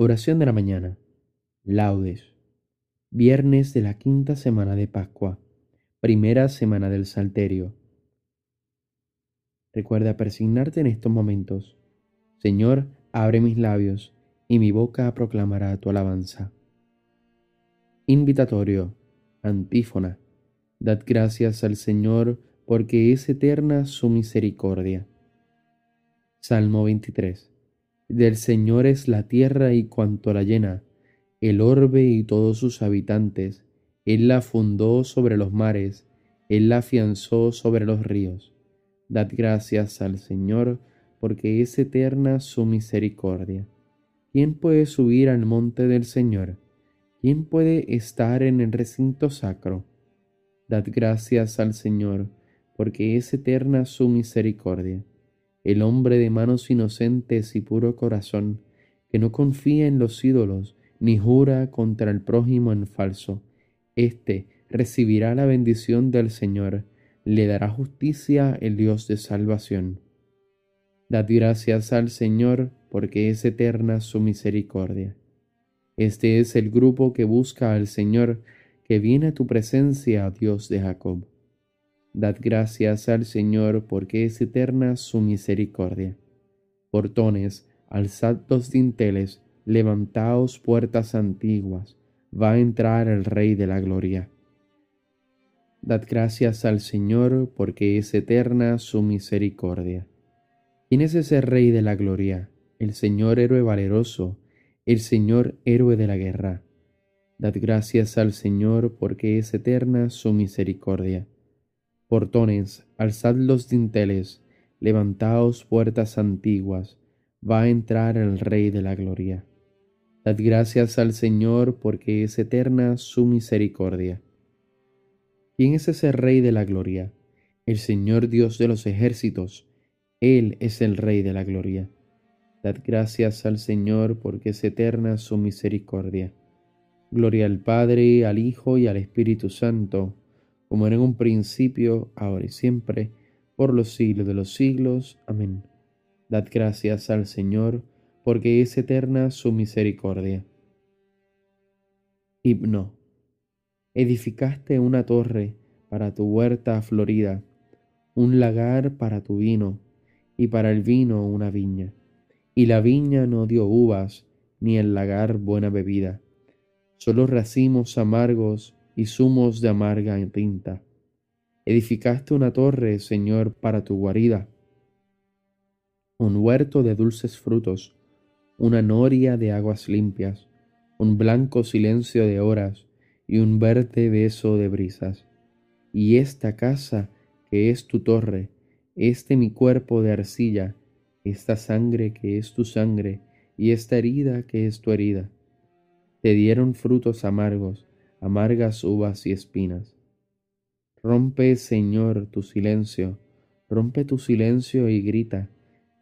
Oración de la mañana. Laudes. Viernes de la quinta semana de Pascua. Primera semana del Salterio. Recuerda persignarte en estos momentos. Señor, abre mis labios, y mi boca proclamará tu alabanza. Invitatorio. Antífona. Dad gracias al Señor, porque es eterna su misericordia. Salmo 23. Del Señor es la tierra y cuanto la llena, el orbe y todos sus habitantes. Él la fundó sobre los mares, Él la afianzó sobre los ríos. Dad gracias al Señor, porque es eterna su misericordia. ¿Quién puede subir al monte del Señor? ¿Quién puede estar en el recinto sacro? Dad gracias al Señor, porque es eterna su misericordia el hombre de manos inocentes y puro corazón, que no confía en los ídolos, ni jura contra el prójimo en falso, éste recibirá la bendición del Señor, le dará justicia el Dios de salvación. Dad gracias al Señor, porque es eterna su misericordia. Este es el grupo que busca al Señor, que viene a tu presencia, Dios de Jacob. Dad gracias al Señor porque es eterna su misericordia. Portones, alzad los dinteles, levantaos puertas antiguas, va a entrar el Rey de la Gloria. Dad gracias al Señor porque es eterna su misericordia. ¿Quién es ese Rey de la Gloria? El Señor héroe valeroso, el Señor héroe de la guerra. Dad gracias al Señor porque es eterna su misericordia Portones, alzad los dinteles, levantaos puertas antiguas, va a entrar el Rey de la Gloria. Dad gracias al Señor porque es eterna su misericordia. ¿Quién es ese Rey de la Gloria? El Señor Dios de los ejércitos. Él es el Rey de la Gloria. Dad gracias al Señor porque es eterna su misericordia. Gloria al Padre, al Hijo y al Espíritu Santo como era en un principio, ahora y siempre, por los siglos de los siglos. Amén. Dad gracias al Señor, porque es eterna su misericordia. Himno. Edificaste una torre para tu huerta florida, un lagar para tu vino, y para el vino una viña. Y la viña no dio uvas, ni el lagar buena bebida, solo racimos amargos y zumos de amarga tinta. Edificaste una torre, Señor, para tu guarida, un huerto de dulces frutos, una noria de aguas limpias, un blanco silencio de horas y un verde beso de brisas. Y esta casa que es tu torre, este mi cuerpo de arcilla, esta sangre que es tu sangre, y esta herida que es tu herida, te dieron frutos amargos, amargas uvas y espinas. Rompe, Señor, tu silencio, rompe tu silencio y grita,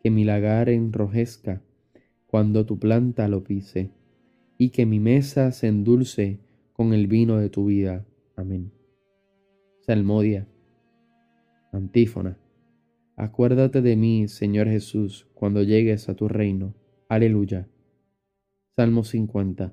que mi lagar enrojezca cuando tu planta lo pise, y que mi mesa se endulce con el vino de tu vida. Amén. Salmodia. Antífona. Acuérdate de mí, Señor Jesús, cuando llegues a tu reino. Aleluya. Salmo 50.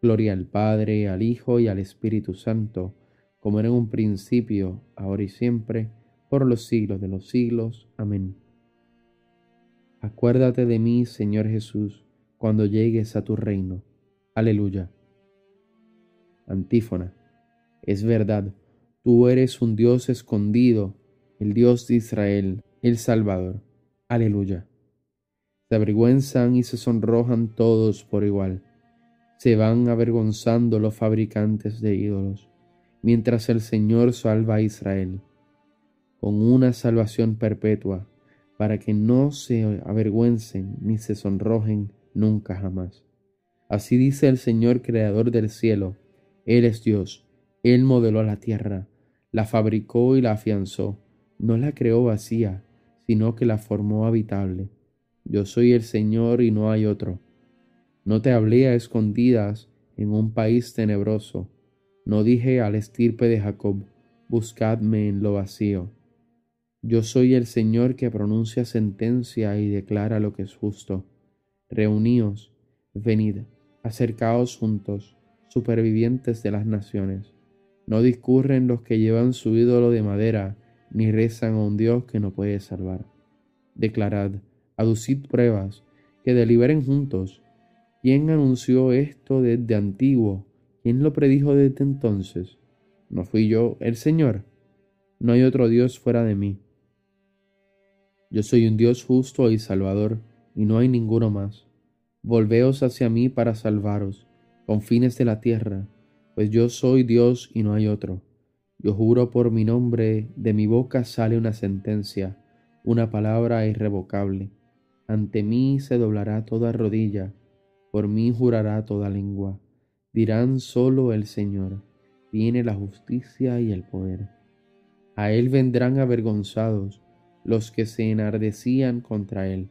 Gloria al Padre, al Hijo y al Espíritu Santo, como era en un principio, ahora y siempre, por los siglos de los siglos. Amén. Acuérdate de mí, Señor Jesús, cuando llegues a tu reino. Aleluya. Antífona. Es verdad, tú eres un Dios escondido, el Dios de Israel, el Salvador. Aleluya. Se avergüenzan y se sonrojan todos por igual. Se van avergonzando los fabricantes de ídolos, mientras el Señor salva a Israel, con una salvación perpetua, para que no se avergüencen ni se sonrojen nunca jamás. Así dice el Señor Creador del cielo. Él es Dios. Él modeló la tierra, la fabricó y la afianzó. No la creó vacía, sino que la formó habitable. Yo soy el Señor y no hay otro. No te hablé a escondidas en un país tenebroso. No dije al estirpe de Jacob, buscadme en lo vacío. Yo soy el Señor que pronuncia sentencia y declara lo que es justo. Reuníos, venid Acercaos juntos, supervivientes de las naciones. No discurren los que llevan su ídolo de madera, ni rezan a un Dios que no puede salvar. Declarad, aducid pruebas, que deliberen juntos. ¿Quién anunció esto desde antiguo? ¿Quién lo predijo desde entonces? ¿No fui yo, el Señor? No hay otro Dios fuera de mí. Yo soy un Dios justo y salvador, y no hay ninguno más. Volveos hacia mí para salvaros, con fines de la tierra, pues yo soy Dios y no hay otro. Yo juro por mi nombre, de mi boca sale una sentencia, una palabra irrevocable. Ante mí se doblará toda rodilla, por mí jurará toda lengua. Dirán solo el Señor, tiene la justicia y el poder. A él vendrán avergonzados los que se enardecían contra él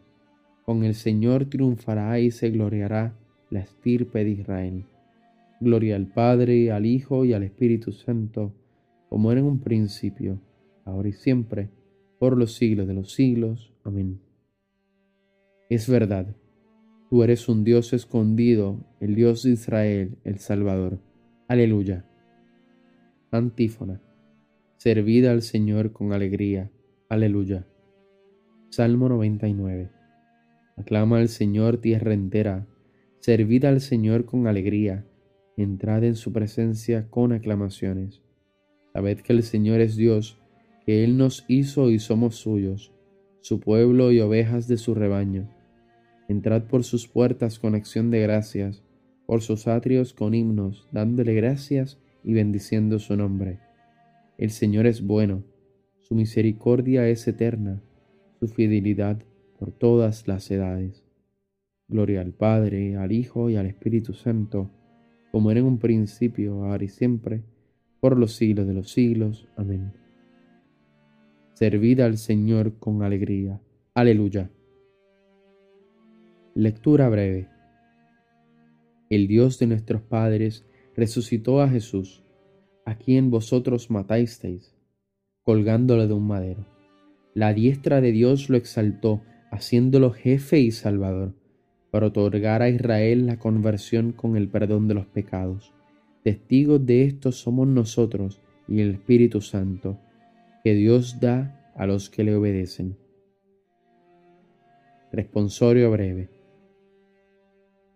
con el Señor triunfará y se gloriará la estirpe de Israel. Gloria al Padre, al Hijo y al Espíritu Santo, como era en un principio, ahora y siempre, por los siglos de los siglos. Amén. Es verdad, tú eres un Dios escondido, el Dios de Israel, el Salvador. Aleluya. Antífona. Servid al Señor con alegría. Aleluya. Salmo 99. Aclama al Señor tierra entera, servid al Señor con alegría, entrad en su presencia con aclamaciones. Sabed que el Señor es Dios, que Él nos hizo y somos suyos, su pueblo y ovejas de su rebaño. Entrad por sus puertas con acción de gracias, por sus atrios con himnos, dándole gracias y bendiciendo su nombre. El Señor es bueno, su misericordia es eterna, su fidelidad por todas las edades. Gloria al Padre, al Hijo y al Espíritu Santo, como era en un principio, ahora y siempre, por los siglos de los siglos. Amén. Servid al Señor con alegría. Aleluya. Lectura breve. El Dios de nuestros padres resucitó a Jesús, a quien vosotros matasteis, colgándolo de un madero. La diestra de Dios lo exaltó haciéndolo jefe y salvador, para otorgar a Israel la conversión con el perdón de los pecados. Testigos de esto somos nosotros y el Espíritu Santo, que Dios da a los que le obedecen. Responsorio breve.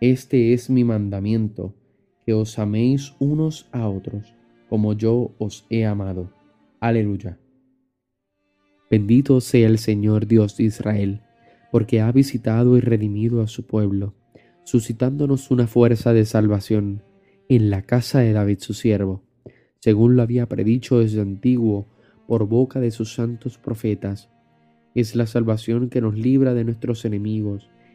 Este es mi mandamiento, que os améis unos a otros, como yo os he amado. Aleluya. Bendito sea el Señor Dios de Israel, porque ha visitado y redimido a su pueblo, suscitándonos una fuerza de salvación en la casa de David su siervo, según lo había predicho desde antiguo por boca de sus santos profetas. Es la salvación que nos libra de nuestros enemigos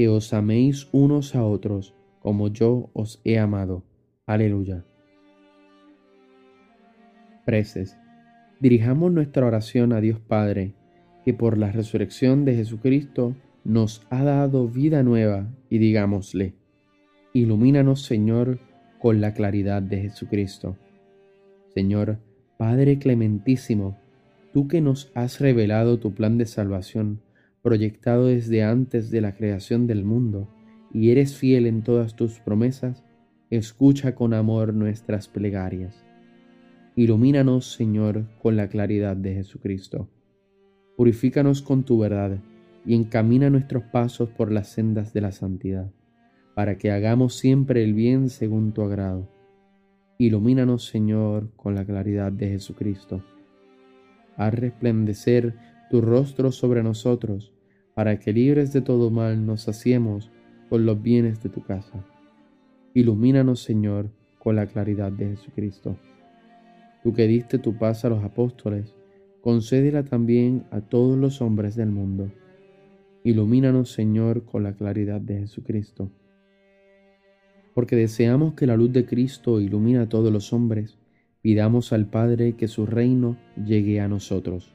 que os améis unos a otros, como yo os he amado. Aleluya. Preces. Dirijamos nuestra oración a Dios Padre, que por la resurrección de Jesucristo nos ha dado vida nueva, y digámosle, Ilumínanos, Señor, con la claridad de Jesucristo. Señor, Padre clementísimo, tú que nos has revelado tu plan de salvación, proyectado desde antes de la creación del mundo, y eres fiel en todas tus promesas, escucha con amor nuestras plegarias. Ilumínanos, Señor, con la claridad de Jesucristo. Purifícanos con tu verdad y encamina nuestros pasos por las sendas de la santidad para que hagamos siempre el bien según tu agrado. Ilumínanos, Señor, con la claridad de Jesucristo. Haz resplandecer tu rostro sobre nosotros, para que libres de todo mal nos saciemos con los bienes de tu casa. Ilumínanos, Señor, con la claridad de Jesucristo. Tú que diste tu paz a los apóstoles, concédela también a todos los hombres del mundo. Ilumínanos, Señor, con la claridad de Jesucristo porque deseamos que la luz de Cristo ilumine a todos los hombres, pidamos al Padre que su reino llegue a nosotros.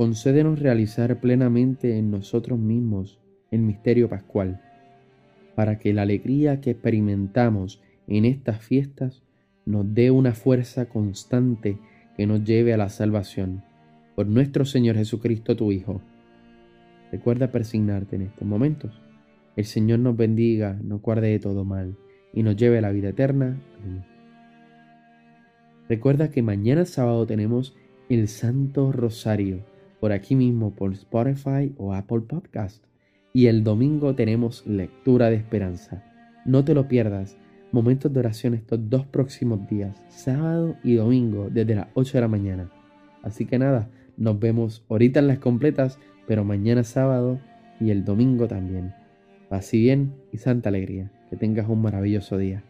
concédenos realizar plenamente en nosotros mismos el misterio pascual, para que la alegría que experimentamos en estas fiestas nos dé una fuerza constante que nos lleve a la salvación. Por nuestro Señor Jesucristo, tu Hijo. Recuerda persignarte en estos momentos. El Señor nos bendiga, nos guarde de todo mal y nos lleve a la vida eterna. Recuerda que mañana sábado tenemos el Santo Rosario por aquí mismo por Spotify o Apple Podcast. Y el domingo tenemos lectura de esperanza. No te lo pierdas. Momentos de oración estos dos próximos días, sábado y domingo, desde las 8 de la mañana. Así que nada, nos vemos ahorita en las completas, pero mañana sábado y el domingo también. Así bien y santa alegría. Que tengas un maravilloso día.